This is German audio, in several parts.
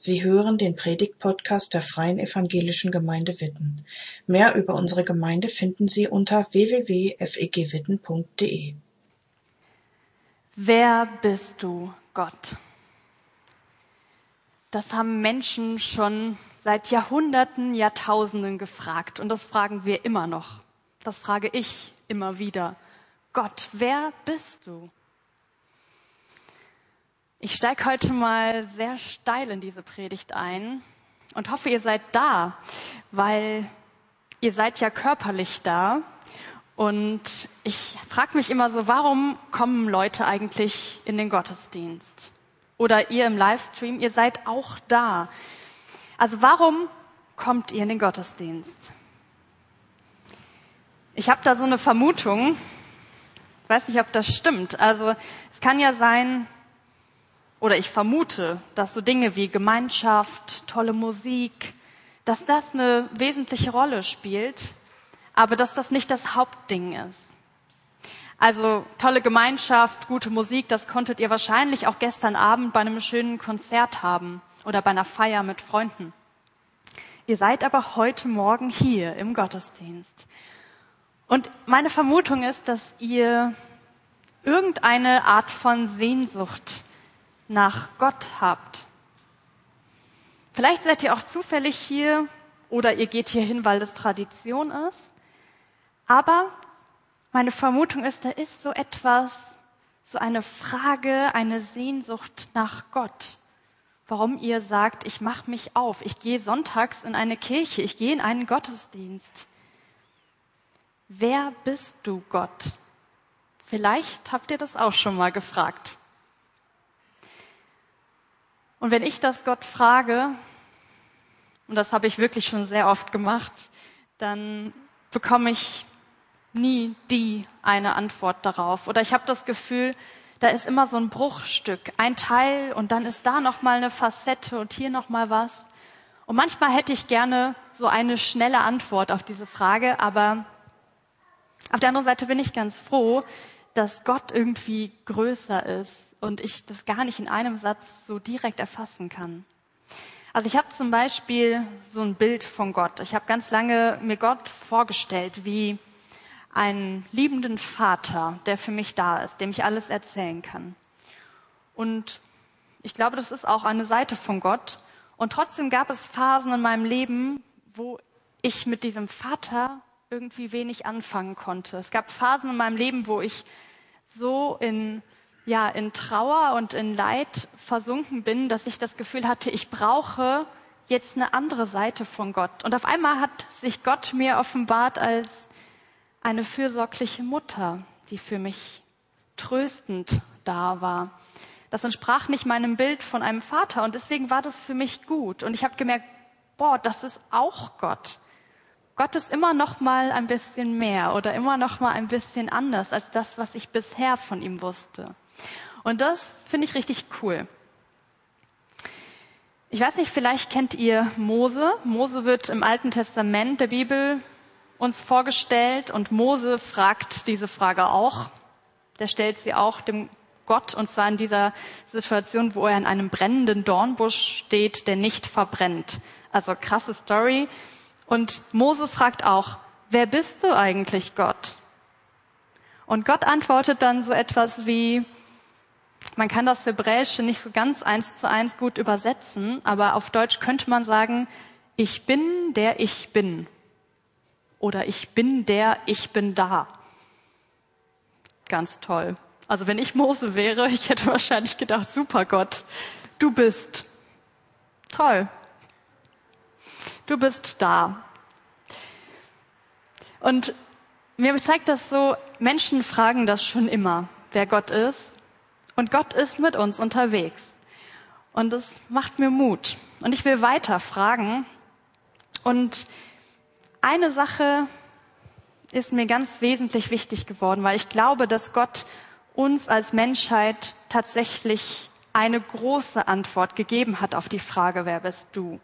Sie hören den Predigt-Podcast der Freien Evangelischen Gemeinde Witten. Mehr über unsere Gemeinde finden Sie unter www.fegwitten.de. Wer bist du, Gott? Das haben Menschen schon seit Jahrhunderten, Jahrtausenden gefragt und das fragen wir immer noch. Das frage ich immer wieder. Gott, wer bist du? Ich steige heute mal sehr steil in diese Predigt ein und hoffe, ihr seid da, weil ihr seid ja körperlich da. Und ich frage mich immer so, warum kommen Leute eigentlich in den Gottesdienst? Oder ihr im Livestream, ihr seid auch da. Also warum kommt ihr in den Gottesdienst? Ich habe da so eine Vermutung, ich weiß nicht, ob das stimmt. Also es kann ja sein, oder ich vermute, dass so Dinge wie Gemeinschaft, tolle Musik, dass das eine wesentliche Rolle spielt, aber dass das nicht das Hauptding ist. Also tolle Gemeinschaft, gute Musik, das konntet ihr wahrscheinlich auch gestern Abend bei einem schönen Konzert haben oder bei einer Feier mit Freunden. Ihr seid aber heute Morgen hier im Gottesdienst. Und meine Vermutung ist, dass ihr irgendeine Art von Sehnsucht nach Gott habt. Vielleicht seid ihr auch zufällig hier oder ihr geht hier hin, weil das Tradition ist. Aber meine Vermutung ist, da ist so etwas, so eine Frage, eine Sehnsucht nach Gott. Warum ihr sagt, ich mache mich auf, ich gehe sonntags in eine Kirche, ich gehe in einen Gottesdienst. Wer bist du, Gott? Vielleicht habt ihr das auch schon mal gefragt. Und wenn ich das Gott frage, und das habe ich wirklich schon sehr oft gemacht, dann bekomme ich nie die eine Antwort darauf. Oder ich habe das Gefühl, da ist immer so ein Bruchstück, ein Teil und dann ist da noch mal eine Facette und hier noch mal was. Und manchmal hätte ich gerne so eine schnelle Antwort auf diese Frage, aber auf der anderen Seite bin ich ganz froh, dass Gott irgendwie größer ist und ich das gar nicht in einem Satz so direkt erfassen kann. Also ich habe zum Beispiel so ein Bild von Gott. Ich habe ganz lange mir Gott vorgestellt wie einen liebenden Vater, der für mich da ist, dem ich alles erzählen kann. Und ich glaube, das ist auch eine Seite von Gott. Und trotzdem gab es Phasen in meinem Leben, wo ich mit diesem Vater irgendwie wenig anfangen konnte. Es gab Phasen in meinem Leben, wo ich so in, ja, in Trauer und in Leid versunken bin, dass ich das Gefühl hatte, ich brauche jetzt eine andere Seite von Gott. Und auf einmal hat sich Gott mir offenbart als eine fürsorgliche Mutter, die für mich tröstend da war. Das entsprach nicht meinem Bild von einem Vater und deswegen war das für mich gut. Und ich habe gemerkt, boah, das ist auch Gott. Gott ist immer noch mal ein bisschen mehr oder immer noch mal ein bisschen anders als das, was ich bisher von ihm wusste. Und das finde ich richtig cool. Ich weiß nicht, vielleicht kennt ihr Mose. Mose wird im Alten Testament der Bibel uns vorgestellt und Mose fragt diese Frage auch. Der stellt sie auch dem Gott und zwar in dieser Situation, wo er in einem brennenden Dornbusch steht, der nicht verbrennt. Also krasse Story. Und Mose fragt auch, wer bist du eigentlich Gott? Und Gott antwortet dann so etwas wie, man kann das Hebräische nicht so ganz eins zu eins gut übersetzen, aber auf Deutsch könnte man sagen, ich bin der ich bin. Oder ich bin der ich bin da. Ganz toll. Also wenn ich Mose wäre, ich hätte wahrscheinlich gedacht, super Gott, du bist. Toll. Du bist da. Und mir zeigt das so, Menschen fragen das schon immer, wer Gott ist. Und Gott ist mit uns unterwegs. Und das macht mir Mut. Und ich will weiter fragen. Und eine Sache ist mir ganz wesentlich wichtig geworden, weil ich glaube, dass Gott uns als Menschheit tatsächlich eine große Antwort gegeben hat auf die Frage, wer bist du?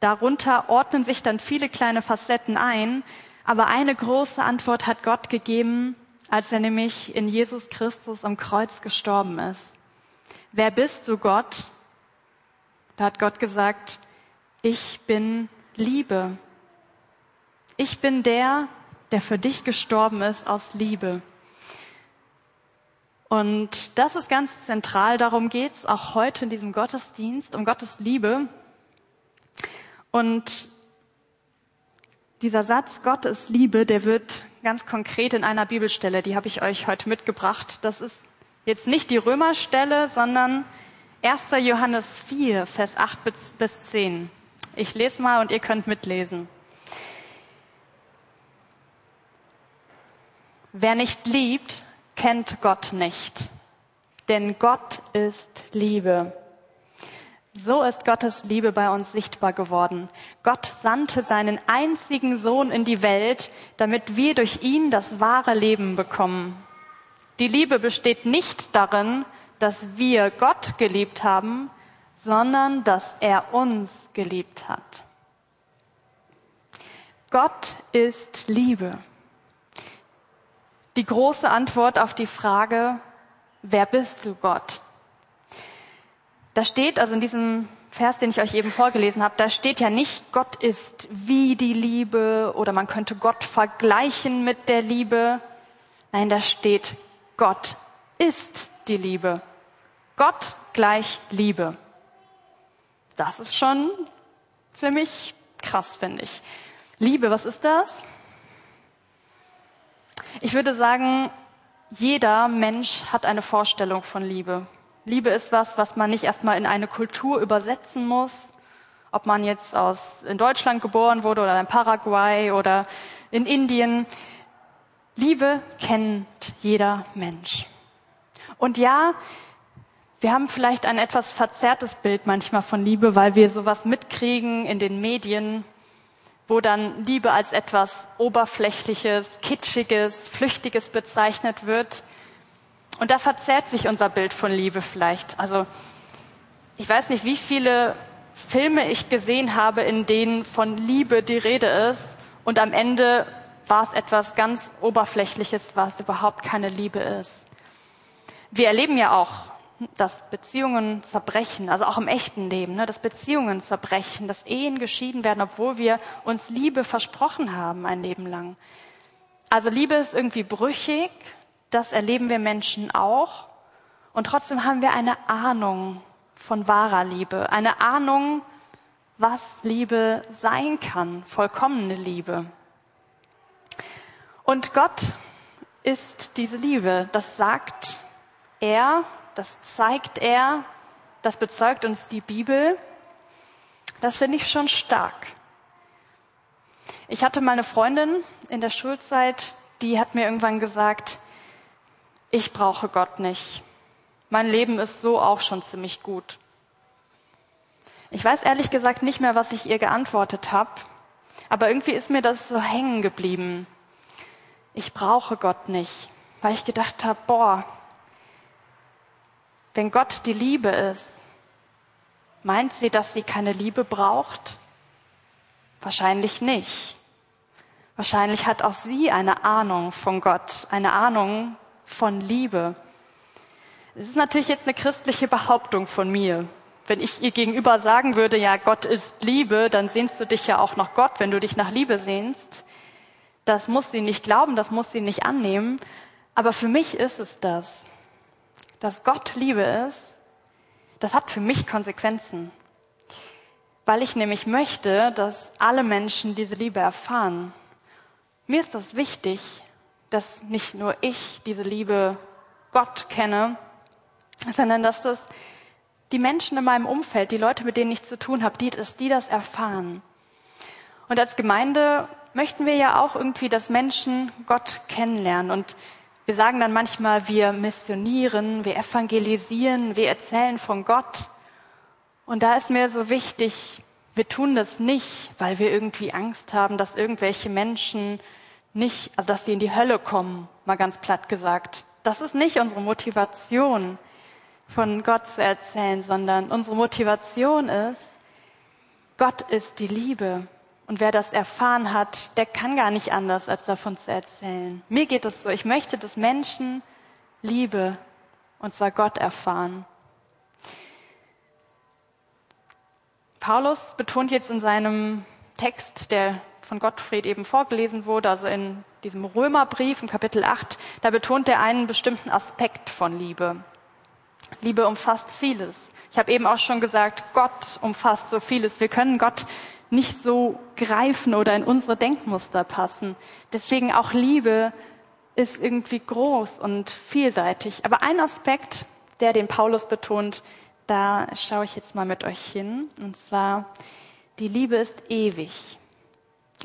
Darunter ordnen sich dann viele kleine Facetten ein, aber eine große Antwort hat Gott gegeben, als er nämlich in Jesus Christus am Kreuz gestorben ist. Wer bist du, Gott? Da hat Gott gesagt, ich bin Liebe. Ich bin der, der für dich gestorben ist aus Liebe. Und das ist ganz zentral, darum geht's auch heute in diesem Gottesdienst, um Gottes Liebe. Und dieser Satz, Gott ist Liebe, der wird ganz konkret in einer Bibelstelle, die habe ich euch heute mitgebracht. Das ist jetzt nicht die Römerstelle, sondern 1. Johannes 4, Vers 8 bis 10. Ich lese mal und ihr könnt mitlesen. Wer nicht liebt, kennt Gott nicht, denn Gott ist Liebe. So ist Gottes Liebe bei uns sichtbar geworden. Gott sandte seinen einzigen Sohn in die Welt, damit wir durch ihn das wahre Leben bekommen. Die Liebe besteht nicht darin, dass wir Gott geliebt haben, sondern dass er uns geliebt hat. Gott ist Liebe. Die große Antwort auf die Frage, wer bist du Gott? Da steht, also in diesem Vers, den ich euch eben vorgelesen habe, da steht ja nicht, Gott ist wie die Liebe oder man könnte Gott vergleichen mit der Liebe. Nein, da steht, Gott ist die Liebe. Gott gleich Liebe. Das ist schon ziemlich krass, finde ich. Liebe, was ist das? Ich würde sagen, jeder Mensch hat eine Vorstellung von Liebe. Liebe ist was, was man nicht erstmal in eine Kultur übersetzen muss. Ob man jetzt aus, in Deutschland geboren wurde oder in Paraguay oder in Indien. Liebe kennt jeder Mensch. Und ja, wir haben vielleicht ein etwas verzerrtes Bild manchmal von Liebe, weil wir sowas mitkriegen in den Medien, wo dann Liebe als etwas Oberflächliches, Kitschiges, Flüchtiges bezeichnet wird. Und da verzerrt sich unser Bild von Liebe vielleicht. Also ich weiß nicht, wie viele Filme ich gesehen habe, in denen von Liebe die Rede ist und am Ende war es etwas ganz Oberflächliches, was überhaupt keine Liebe ist. Wir erleben ja auch, dass Beziehungen zerbrechen, also auch im echten Leben, ne, dass Beziehungen zerbrechen, dass Ehen geschieden werden, obwohl wir uns Liebe versprochen haben ein Leben lang. Also Liebe ist irgendwie brüchig, das erleben wir Menschen auch. Und trotzdem haben wir eine Ahnung von wahrer Liebe, eine Ahnung, was Liebe sein kann, vollkommene Liebe. Und Gott ist diese Liebe, das sagt er, das zeigt er, das bezeugt uns die Bibel. Das finde ich schon stark. Ich hatte mal eine Freundin in der Schulzeit, die hat mir irgendwann gesagt, ich brauche Gott nicht. Mein Leben ist so auch schon ziemlich gut. Ich weiß ehrlich gesagt nicht mehr, was ich ihr geantwortet habe, aber irgendwie ist mir das so hängen geblieben. Ich brauche Gott nicht, weil ich gedacht habe, boah, wenn Gott die Liebe ist, meint sie, dass sie keine Liebe braucht? Wahrscheinlich nicht. Wahrscheinlich hat auch sie eine Ahnung von Gott, eine Ahnung von Liebe. Es ist natürlich jetzt eine christliche Behauptung von mir. Wenn ich ihr gegenüber sagen würde, ja, Gott ist Liebe, dann sehnst du dich ja auch nach Gott, wenn du dich nach Liebe sehnst. Das muss sie nicht glauben, das muss sie nicht annehmen. Aber für mich ist es das. Dass Gott Liebe ist, das hat für mich Konsequenzen. Weil ich nämlich möchte, dass alle Menschen diese Liebe erfahren. Mir ist das wichtig, dass nicht nur ich diese Liebe Gott kenne, sondern dass das die Menschen in meinem Umfeld, die Leute, mit denen ich zu tun habe, die, die das erfahren. Und als Gemeinde möchten wir ja auch irgendwie, dass Menschen Gott kennenlernen. Und wir sagen dann manchmal, wir missionieren, wir evangelisieren, wir erzählen von Gott. Und da ist mir so wichtig, wir tun das nicht, weil wir irgendwie Angst haben, dass irgendwelche Menschen nicht, also dass sie in die Hölle kommen, mal ganz platt gesagt. Das ist nicht unsere Motivation, von Gott zu erzählen, sondern unsere Motivation ist, Gott ist die Liebe. Und wer das erfahren hat, der kann gar nicht anders, als davon zu erzählen. Mir geht es so, ich möchte, dass Menschen Liebe, und zwar Gott, erfahren. Paulus betont jetzt in seinem Text, der von Gottfried eben vorgelesen wurde, also in diesem Römerbrief in Kapitel 8, da betont er einen bestimmten Aspekt von Liebe. Liebe umfasst vieles. Ich habe eben auch schon gesagt, Gott umfasst so vieles. Wir können Gott nicht so greifen oder in unsere Denkmuster passen. Deswegen auch Liebe ist irgendwie groß und vielseitig. Aber ein Aspekt, der den Paulus betont, da schaue ich jetzt mal mit euch hin. Und zwar, die Liebe ist ewig.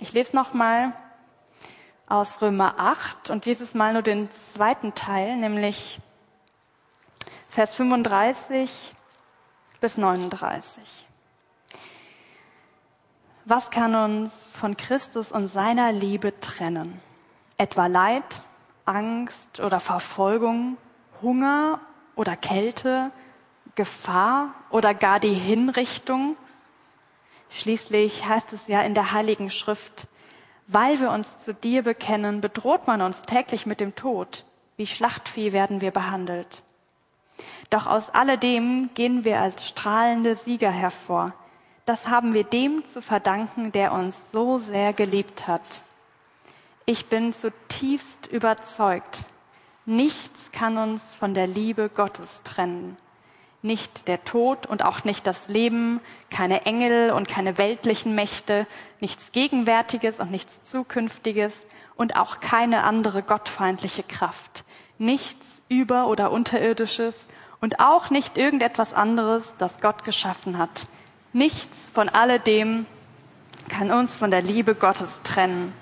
Ich lese nochmal aus Römer 8 und dieses Mal nur den zweiten Teil, nämlich Vers 35 bis 39. Was kann uns von Christus und seiner Liebe trennen? Etwa Leid, Angst oder Verfolgung, Hunger oder Kälte, Gefahr oder gar die Hinrichtung? Schließlich heißt es ja in der Heiligen Schrift, weil wir uns zu dir bekennen, bedroht man uns täglich mit dem Tod. Wie Schlachtvieh werden wir behandelt. Doch aus alledem gehen wir als strahlende Sieger hervor. Das haben wir dem zu verdanken, der uns so sehr geliebt hat. Ich bin zutiefst überzeugt, nichts kann uns von der Liebe Gottes trennen nicht der Tod und auch nicht das Leben, keine Engel und keine weltlichen Mächte, nichts Gegenwärtiges und nichts Zukünftiges und auch keine andere gottfeindliche Kraft, nichts über- oder unterirdisches und auch nicht irgendetwas anderes, das Gott geschaffen hat. Nichts von alledem kann uns von der Liebe Gottes trennen.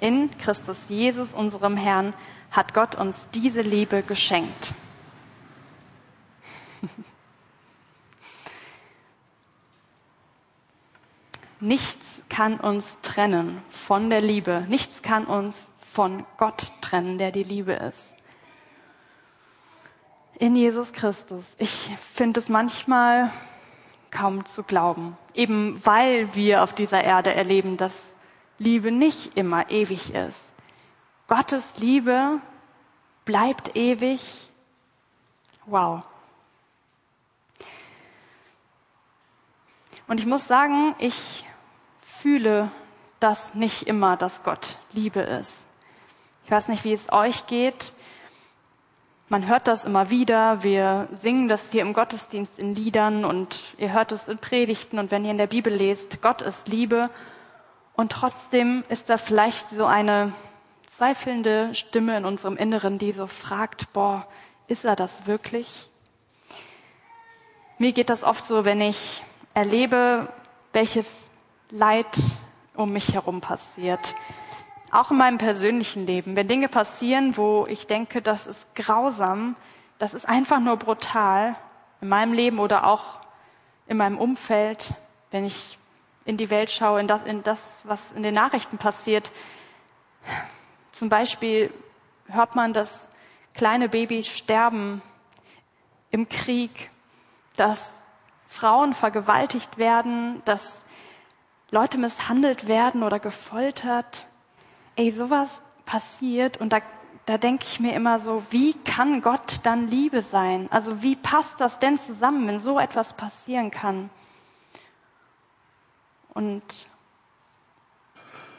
In Christus Jesus, unserem Herrn, hat Gott uns diese Liebe geschenkt. Nichts kann uns trennen von der Liebe. Nichts kann uns von Gott trennen, der die Liebe ist. In Jesus Christus. Ich finde es manchmal kaum zu glauben. Eben weil wir auf dieser Erde erleben, dass Liebe nicht immer ewig ist. Gottes Liebe bleibt ewig. Wow. Und ich muss sagen, ich fühle das nicht immer, dass Gott Liebe ist. Ich weiß nicht, wie es euch geht. Man hört das immer wieder. Wir singen das hier im Gottesdienst in Liedern und ihr hört es in Predigten und wenn ihr in der Bibel lest, Gott ist Liebe. Und trotzdem ist da vielleicht so eine zweifelnde Stimme in unserem Inneren, die so fragt, boah, ist er das wirklich? Mir geht das oft so, wenn ich erlebe, welches Leid um mich herum passiert. Auch in meinem persönlichen Leben. Wenn Dinge passieren, wo ich denke, das ist grausam, das ist einfach nur brutal, in meinem Leben oder auch in meinem Umfeld, wenn ich in die Welt schaue, in das, in das was in den Nachrichten passiert. Zum Beispiel hört man, dass kleine Babys sterben im Krieg, dass Frauen vergewaltigt werden, dass Leute misshandelt werden oder gefoltert. Ey, sowas passiert und da, da denke ich mir immer so, wie kann Gott dann Liebe sein? Also wie passt das denn zusammen, wenn so etwas passieren kann? Und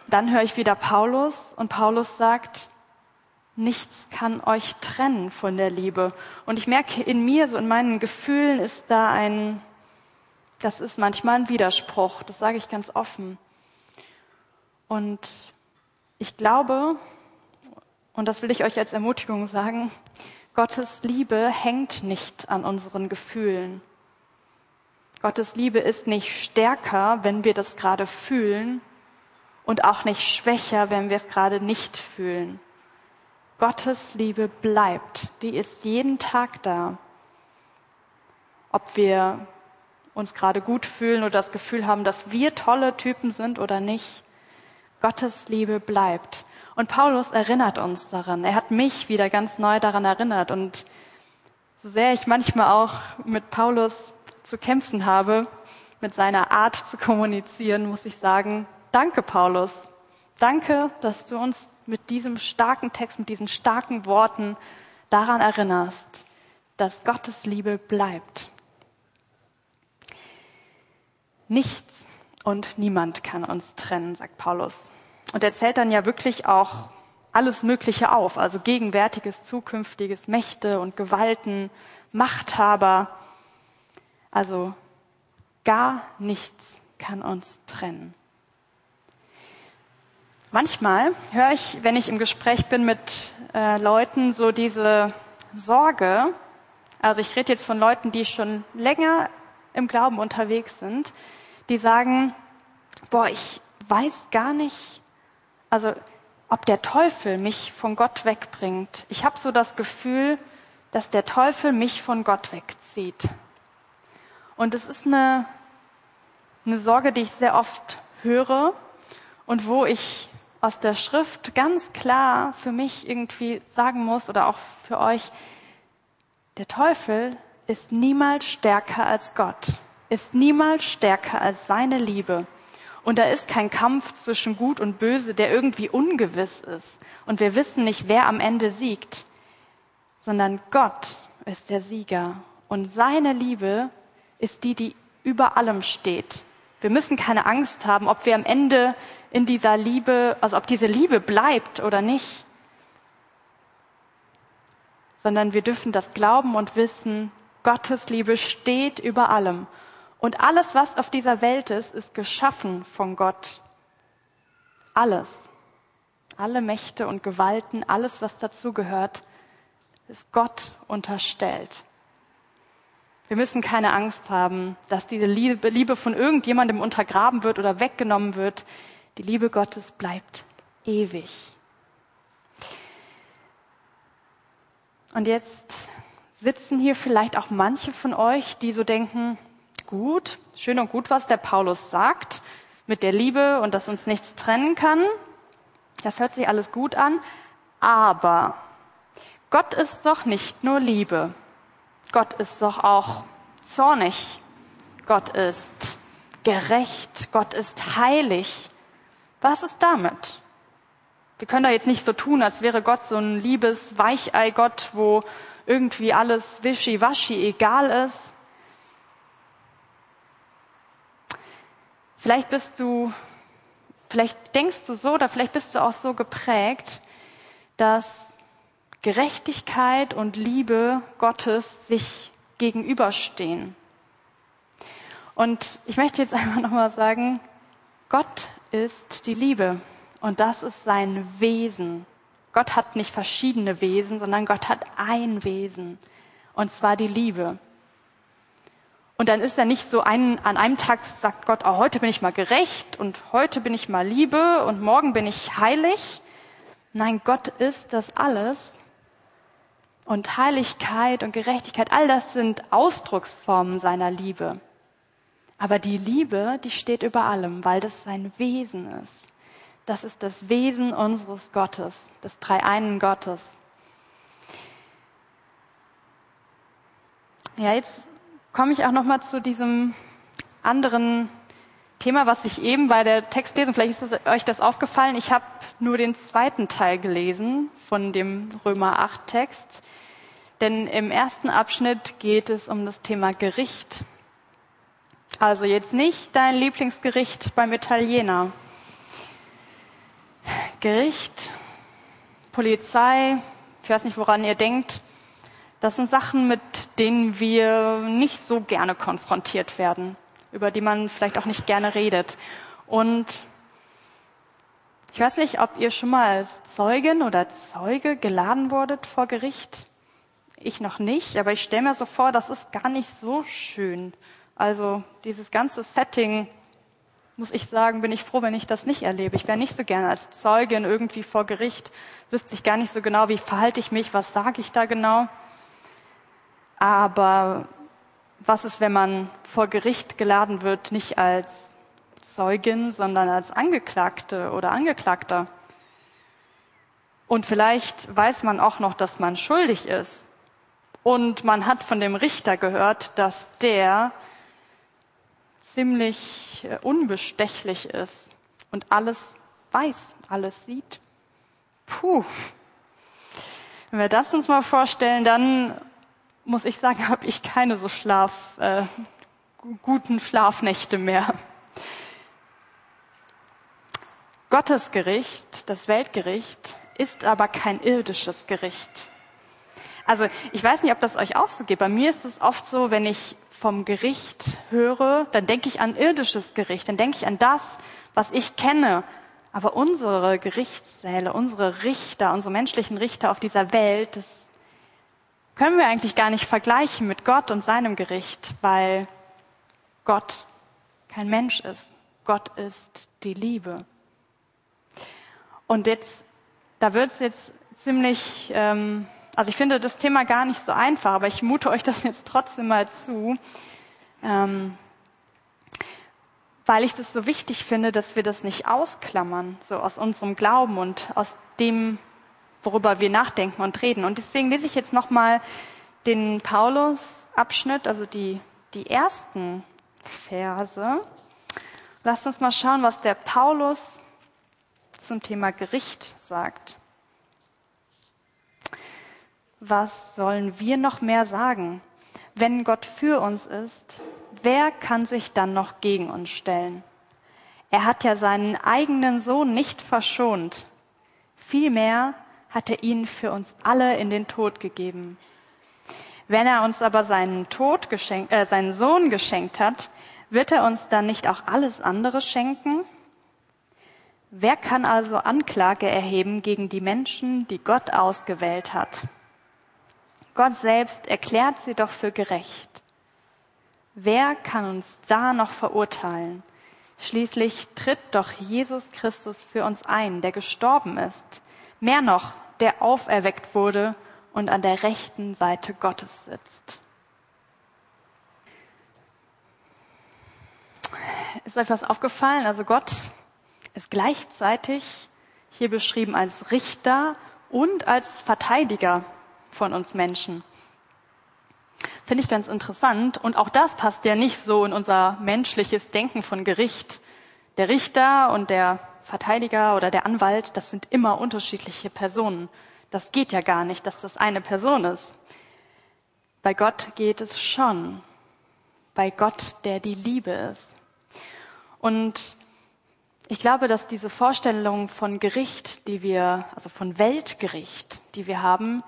dann höre ich wieder Paulus und Paulus sagt, nichts kann euch trennen von der Liebe. Und ich merke in mir, so in meinen Gefühlen ist da ein, das ist manchmal ein Widerspruch, das sage ich ganz offen. Und ich glaube, und das will ich euch als Ermutigung sagen, Gottes Liebe hängt nicht an unseren Gefühlen. Gottes Liebe ist nicht stärker, wenn wir das gerade fühlen und auch nicht schwächer, wenn wir es gerade nicht fühlen. Gottes Liebe bleibt, die ist jeden Tag da. Ob wir uns gerade gut fühlen oder das Gefühl haben, dass wir tolle Typen sind oder nicht. Gottes Liebe bleibt. Und Paulus erinnert uns daran. Er hat mich wieder ganz neu daran erinnert. Und so sehr ich manchmal auch mit Paulus zu kämpfen habe, mit seiner Art zu kommunizieren, muss ich sagen, danke Paulus. Danke, dass du uns mit diesem starken Text, mit diesen starken Worten daran erinnerst, dass Gottes Liebe bleibt. Nichts und niemand kann uns trennen, sagt Paulus. Und er zählt dann ja wirklich auch alles Mögliche auf, also gegenwärtiges, zukünftiges, Mächte und Gewalten, Machthaber. Also gar nichts kann uns trennen. Manchmal höre ich, wenn ich im Gespräch bin mit äh, Leuten, so diese Sorge, also ich rede jetzt von Leuten, die schon länger im Glauben unterwegs sind, die sagen, boah, ich weiß gar nicht, also ob der Teufel mich von Gott wegbringt. Ich habe so das Gefühl, dass der Teufel mich von Gott wegzieht. Und es ist eine, eine Sorge, die ich sehr oft höre und wo ich aus der Schrift ganz klar für mich irgendwie sagen muss oder auch für euch, der Teufel ist niemals stärker als Gott, ist niemals stärker als seine Liebe. Und da ist kein Kampf zwischen Gut und Böse, der irgendwie ungewiss ist. Und wir wissen nicht, wer am Ende siegt, sondern Gott ist der Sieger. Und seine Liebe ist die, die über allem steht. Wir müssen keine Angst haben, ob wir am Ende in dieser Liebe, also ob diese Liebe bleibt oder nicht, sondern wir dürfen das glauben und wissen, Gottes Liebe steht über allem. Und alles, was auf dieser Welt ist, ist geschaffen von Gott. Alles. Alle Mächte und Gewalten, alles, was dazugehört, ist Gott unterstellt. Wir müssen keine Angst haben, dass diese Liebe von irgendjemandem untergraben wird oder weggenommen wird. Die Liebe Gottes bleibt ewig. Und jetzt sitzen hier vielleicht auch manche von euch, die so denken, gut, schön und gut, was der Paulus sagt mit der Liebe und dass uns nichts trennen kann. Das hört sich alles gut an, aber Gott ist doch nicht nur Liebe. Gott ist doch auch zornig. Gott ist gerecht. Gott ist heilig. Was ist damit? Wir können da jetzt nicht so tun, als wäre Gott so ein liebes Weichei-Gott, wo irgendwie alles wischiwaschi egal ist. Vielleicht bist du, vielleicht denkst du so oder vielleicht bist du auch so geprägt, dass Gerechtigkeit und Liebe Gottes sich gegenüberstehen. Und ich möchte jetzt einfach nochmal sagen, Gott ist die Liebe und das ist sein Wesen. Gott hat nicht verschiedene Wesen, sondern Gott hat ein Wesen und zwar die Liebe. Und dann ist er nicht so ein, an einem Tag sagt Gott, oh, heute bin ich mal gerecht und heute bin ich mal Liebe und morgen bin ich heilig. Nein, Gott ist das alles und Heiligkeit und Gerechtigkeit, all das sind Ausdrucksformen seiner Liebe. Aber die Liebe, die steht über allem, weil das sein Wesen ist. Das ist das Wesen unseres Gottes, des dreieinen Gottes. Ja, jetzt komme ich auch noch mal zu diesem anderen Thema, was ich eben bei der Textlesung, vielleicht ist euch das aufgefallen, ich habe nur den zweiten Teil gelesen von dem Römer 8 Text, denn im ersten Abschnitt geht es um das Thema Gericht. Also jetzt nicht dein Lieblingsgericht beim Italiener. Gericht, Polizei, ich weiß nicht, woran ihr denkt, das sind Sachen, mit denen wir nicht so gerne konfrontiert werden über die man vielleicht auch nicht gerne redet. Und ich weiß nicht, ob ihr schon mal als Zeugin oder Zeuge geladen wurdet vor Gericht. Ich noch nicht, aber ich stelle mir so vor, das ist gar nicht so schön. Also dieses ganze Setting, muss ich sagen, bin ich froh, wenn ich das nicht erlebe. Ich wäre nicht so gerne als Zeugin irgendwie vor Gericht, wüsste ich gar nicht so genau, wie verhalte ich mich, was sage ich da genau. Aber was ist, wenn man vor Gericht geladen wird, nicht als Zeugin, sondern als Angeklagte oder Angeklagter? Und vielleicht weiß man auch noch, dass man schuldig ist. Und man hat von dem Richter gehört, dass der ziemlich äh, unbestechlich ist und alles weiß, alles sieht. Puh. Wenn wir das uns mal vorstellen, dann muss ich sagen, habe ich keine so schlaf, äh, guten Schlafnächte mehr. Gottes Gericht, das Weltgericht, ist aber kein irdisches Gericht. Also ich weiß nicht, ob das euch auch so geht. Bei mir ist es oft so, wenn ich vom Gericht höre, dann denke ich an irdisches Gericht, dann denke ich an das, was ich kenne. Aber unsere Gerichtssäle, unsere Richter, unsere menschlichen Richter auf dieser Welt, das können wir eigentlich gar nicht vergleichen mit Gott und seinem Gericht, weil Gott kein Mensch ist. Gott ist die Liebe. Und jetzt, da wird es jetzt ziemlich, ähm, also ich finde das Thema gar nicht so einfach, aber ich mute euch das jetzt trotzdem mal zu, ähm, weil ich das so wichtig finde, dass wir das nicht ausklammern, so aus unserem Glauben und aus dem, worüber wir nachdenken und reden. Und deswegen lese ich jetzt nochmal den Paulus-Abschnitt, also die, die ersten Verse. Lasst uns mal schauen, was der Paulus zum Thema Gericht sagt. Was sollen wir noch mehr sagen? Wenn Gott für uns ist, wer kann sich dann noch gegen uns stellen? Er hat ja seinen eigenen Sohn nicht verschont. Vielmehr hat er ihn für uns alle in den Tod gegeben. Wenn er uns aber seinen, Tod geschenkt, äh, seinen Sohn geschenkt hat, wird er uns dann nicht auch alles andere schenken? Wer kann also Anklage erheben gegen die Menschen, die Gott ausgewählt hat? Gott selbst erklärt sie doch für gerecht. Wer kann uns da noch verurteilen? Schließlich tritt doch Jesus Christus für uns ein, der gestorben ist. Mehr noch, der auferweckt wurde und an der rechten Seite Gottes sitzt. Ist euch was aufgefallen? Also Gott ist gleichzeitig hier beschrieben als Richter und als Verteidiger von uns Menschen. Finde ich ganz interessant. Und auch das passt ja nicht so in unser menschliches Denken von Gericht. Der Richter und der Verteidiger oder der Anwalt, das sind immer unterschiedliche Personen. Das geht ja gar nicht, dass das eine Person ist. Bei Gott geht es schon. Bei Gott, der die Liebe ist. Und ich glaube, dass diese Vorstellung von Gericht, die wir, also von Weltgericht, die wir haben,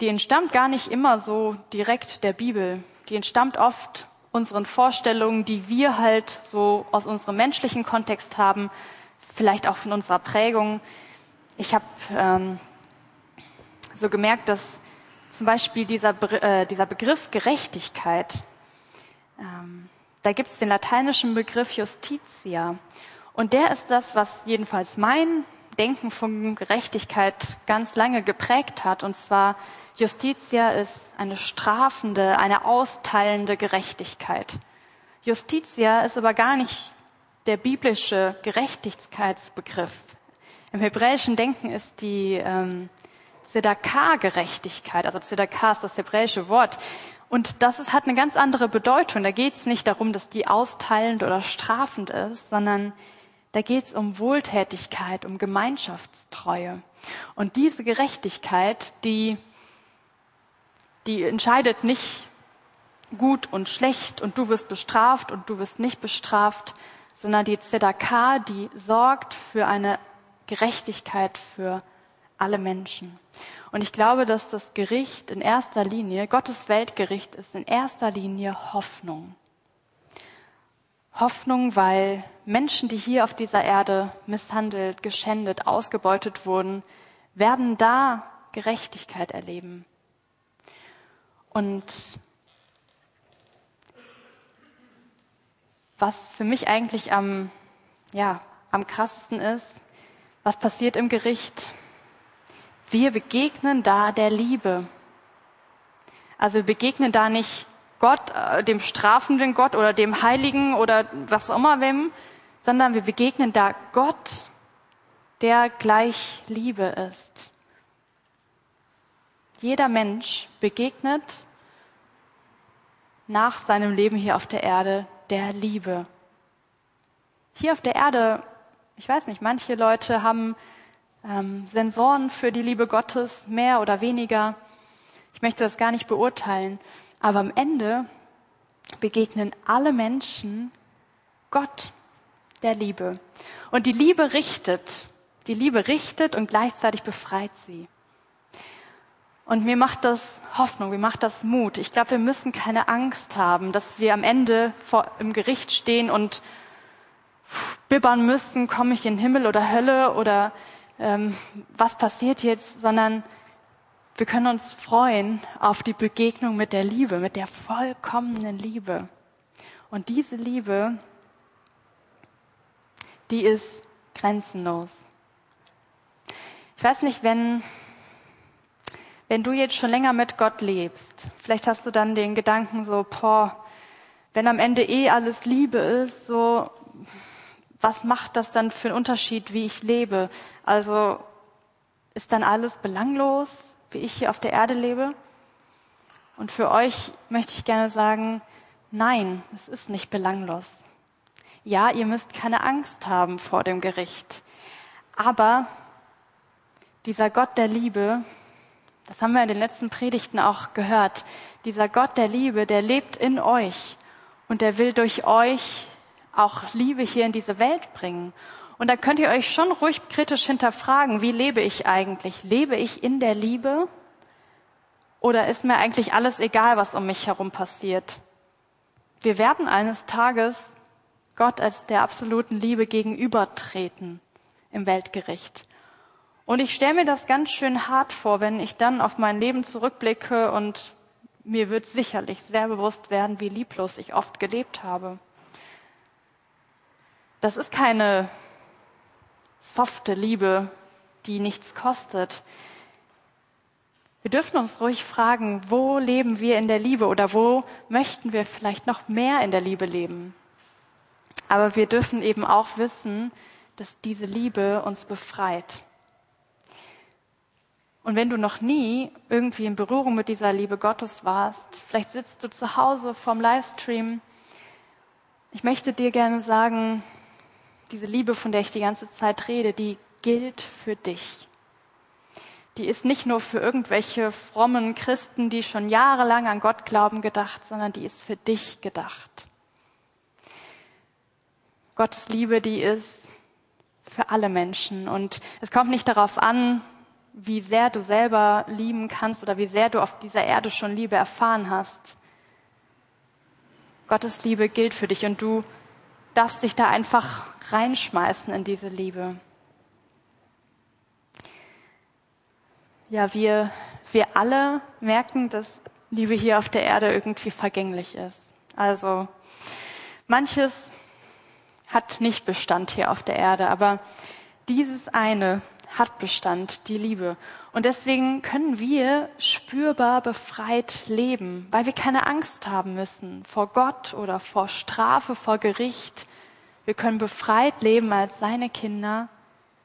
die entstammt gar nicht immer so direkt der Bibel. Die entstammt oft unseren Vorstellungen, die wir halt so aus unserem menschlichen Kontext haben, vielleicht auch von unserer Prägung. Ich habe ähm, so gemerkt, dass zum Beispiel dieser, äh, dieser Begriff Gerechtigkeit, ähm, da gibt es den lateinischen Begriff Justitia. Und der ist das, was jedenfalls mein Denken von Gerechtigkeit ganz lange geprägt hat. Und zwar Justitia ist eine strafende, eine austeilende Gerechtigkeit. Justitia ist aber gar nicht der biblische Gerechtigkeitsbegriff. Im hebräischen Denken ist die ähm, Zedakah-Gerechtigkeit, also Zedakah ist das hebräische Wort. Und das ist, hat eine ganz andere Bedeutung. Da geht es nicht darum, dass die austeilend oder strafend ist, sondern da geht es um Wohltätigkeit, um Gemeinschaftstreue. Und diese Gerechtigkeit, die, die entscheidet nicht gut und schlecht und du wirst bestraft und du wirst nicht bestraft, sondern die Zedakah, die sorgt für eine Gerechtigkeit für alle Menschen. Und ich glaube, dass das Gericht in erster Linie, Gottes Weltgericht ist in erster Linie Hoffnung. Hoffnung, weil Menschen, die hier auf dieser Erde misshandelt, geschändet, ausgebeutet wurden, werden da Gerechtigkeit erleben. Und was für mich eigentlich am, ja, am krassesten ist, was passiert im Gericht? Wir begegnen da der Liebe. Also wir begegnen da nicht Gott, äh, dem strafenden Gott oder dem Heiligen oder was auch immer wem, sondern wir begegnen da Gott, der gleich Liebe ist. Jeder Mensch begegnet nach seinem Leben hier auf der Erde der Liebe. Hier auf der Erde, ich weiß nicht, manche Leute haben ähm, Sensoren für die Liebe Gottes, mehr oder weniger. Ich möchte das gar nicht beurteilen. Aber am Ende begegnen alle Menschen Gott, der Liebe. Und die Liebe richtet, die Liebe richtet und gleichzeitig befreit sie. Und mir macht das Hoffnung, mir macht das Mut. Ich glaube, wir müssen keine Angst haben, dass wir am Ende vor, im Gericht stehen und bibbern müssen, komme ich in Himmel oder Hölle oder ähm, was passiert jetzt, sondern wir können uns freuen auf die Begegnung mit der Liebe, mit der vollkommenen Liebe. Und diese Liebe, die ist grenzenlos. Ich weiß nicht, wenn, wenn du jetzt schon länger mit Gott lebst, vielleicht hast du dann den Gedanken so, boah, wenn am Ende eh alles Liebe ist, so, was macht das dann für einen Unterschied, wie ich lebe? Also, ist dann alles belanglos, wie ich hier auf der Erde lebe? Und für euch möchte ich gerne sagen, nein, es ist nicht belanglos. Ja, ihr müsst keine Angst haben vor dem Gericht. Aber dieser Gott der Liebe, das haben wir in den letzten Predigten auch gehört, dieser Gott der Liebe, der lebt in euch und der will durch euch auch Liebe hier in diese Welt bringen. Und da könnt ihr euch schon ruhig kritisch hinterfragen, wie lebe ich eigentlich? Lebe ich in der Liebe? Oder ist mir eigentlich alles egal, was um mich herum passiert? Wir werden eines Tages Gott als der absoluten Liebe gegenübertreten im Weltgericht. Und ich stelle mir das ganz schön hart vor, wenn ich dann auf mein Leben zurückblicke und mir wird sicherlich sehr bewusst werden, wie lieblos ich oft gelebt habe. Das ist keine softe Liebe, die nichts kostet. Wir dürfen uns ruhig fragen, wo leben wir in der Liebe oder wo möchten wir vielleicht noch mehr in der Liebe leben? Aber wir dürfen eben auch wissen, dass diese Liebe uns befreit. Und wenn du noch nie irgendwie in Berührung mit dieser Liebe Gottes warst, vielleicht sitzt du zu Hause vorm Livestream, ich möchte dir gerne sagen, diese Liebe, von der ich die ganze Zeit rede, die gilt für dich. Die ist nicht nur für irgendwelche frommen Christen, die schon jahrelang an Gott glauben, gedacht, sondern die ist für dich gedacht. Gottes Liebe, die ist für alle Menschen. Und es kommt nicht darauf an, wie sehr du selber lieben kannst oder wie sehr du auf dieser Erde schon Liebe erfahren hast. Gottes Liebe gilt für dich und du darfst dich da einfach reinschmeißen in diese Liebe. Ja, wir, wir alle merken, dass Liebe hier auf der Erde irgendwie vergänglich ist. Also manches hat nicht Bestand hier auf der Erde, aber dieses eine hat Bestand, die Liebe. Und deswegen können wir spürbar befreit leben, weil wir keine Angst haben müssen vor Gott oder vor Strafe, vor Gericht. Wir können befreit leben als seine Kinder,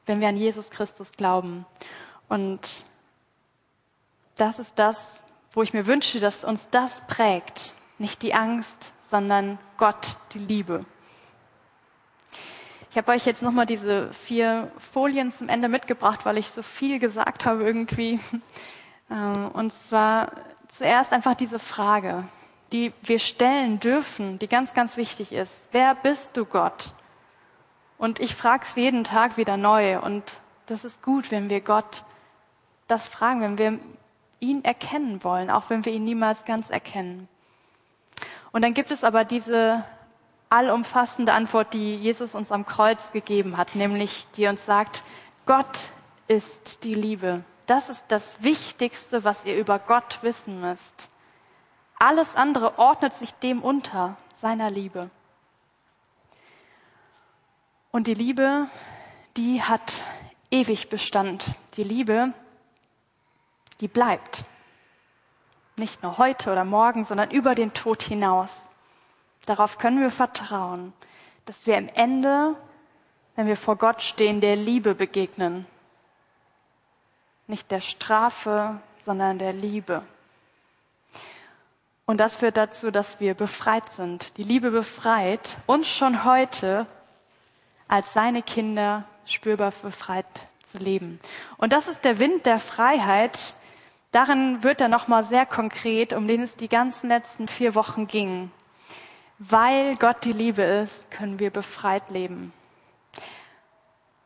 wenn wir an Jesus Christus glauben. Und das ist das, wo ich mir wünsche, dass uns das prägt. Nicht die Angst, sondern Gott, die Liebe. Ich habe euch jetzt nochmal diese vier Folien zum Ende mitgebracht, weil ich so viel gesagt habe irgendwie. Ähm, und zwar zuerst einfach diese Frage, die wir stellen dürfen, die ganz, ganz wichtig ist. Wer bist du, Gott? Und ich frage es jeden Tag wieder neu. Und das ist gut, wenn wir Gott das fragen, wenn wir ihn erkennen wollen, auch wenn wir ihn niemals ganz erkennen. Und dann gibt es aber diese allumfassende Antwort, die Jesus uns am Kreuz gegeben hat, nämlich die uns sagt, Gott ist die Liebe. Das ist das Wichtigste, was ihr über Gott wissen müsst. Alles andere ordnet sich dem unter, seiner Liebe. Und die Liebe, die hat ewig Bestand. Die Liebe, die bleibt. Nicht nur heute oder morgen, sondern über den Tod hinaus. Darauf können wir vertrauen, dass wir am Ende, wenn wir vor Gott stehen, der Liebe begegnen. Nicht der Strafe, sondern der Liebe. Und das führt dazu, dass wir befreit sind. Die Liebe befreit uns schon heute als seine Kinder spürbar befreit zu leben. Und das ist der Wind der Freiheit. Darin wird er nochmal sehr konkret, um den es die ganzen letzten vier Wochen ging. Weil Gott die Liebe ist, können wir befreit leben.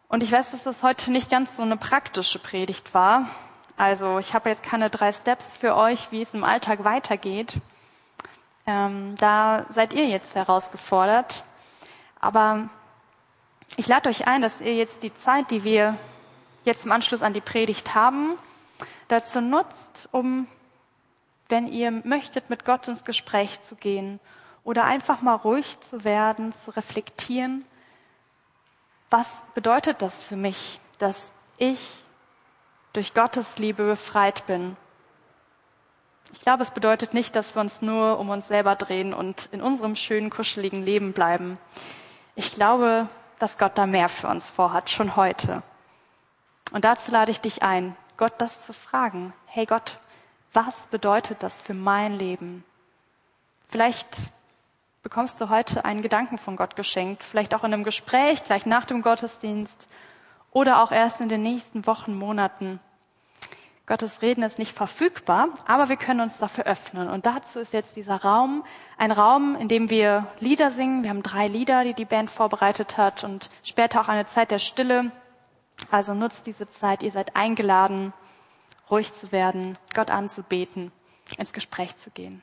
Und ich weiß, dass das heute nicht ganz so eine praktische Predigt war. Also ich habe jetzt keine drei Steps für euch, wie es im Alltag weitergeht. Ähm, da seid ihr jetzt herausgefordert. Aber ich lade euch ein, dass ihr jetzt die Zeit, die wir jetzt im Anschluss an die Predigt haben, dazu nutzt, um, wenn ihr möchtet, mit Gott ins Gespräch zu gehen oder einfach mal ruhig zu werden, zu reflektieren, was bedeutet das für mich, dass ich durch Gottes Liebe befreit bin? Ich glaube, es bedeutet nicht, dass wir uns nur um uns selber drehen und in unserem schönen, kuscheligen Leben bleiben. Ich glaube, dass Gott da mehr für uns vorhat, schon heute. Und dazu lade ich dich ein, Gott das zu fragen. Hey Gott, was bedeutet das für mein Leben? Vielleicht bekommst du heute einen Gedanken von Gott geschenkt, vielleicht auch in einem Gespräch, gleich nach dem Gottesdienst oder auch erst in den nächsten Wochen, Monaten. Gottes Reden ist nicht verfügbar, aber wir können uns dafür öffnen. Und dazu ist jetzt dieser Raum ein Raum, in dem wir Lieder singen. Wir haben drei Lieder, die die Band vorbereitet hat und später auch eine Zeit der Stille. Also nutzt diese Zeit. Ihr seid eingeladen, ruhig zu werden, Gott anzubeten, ins Gespräch zu gehen.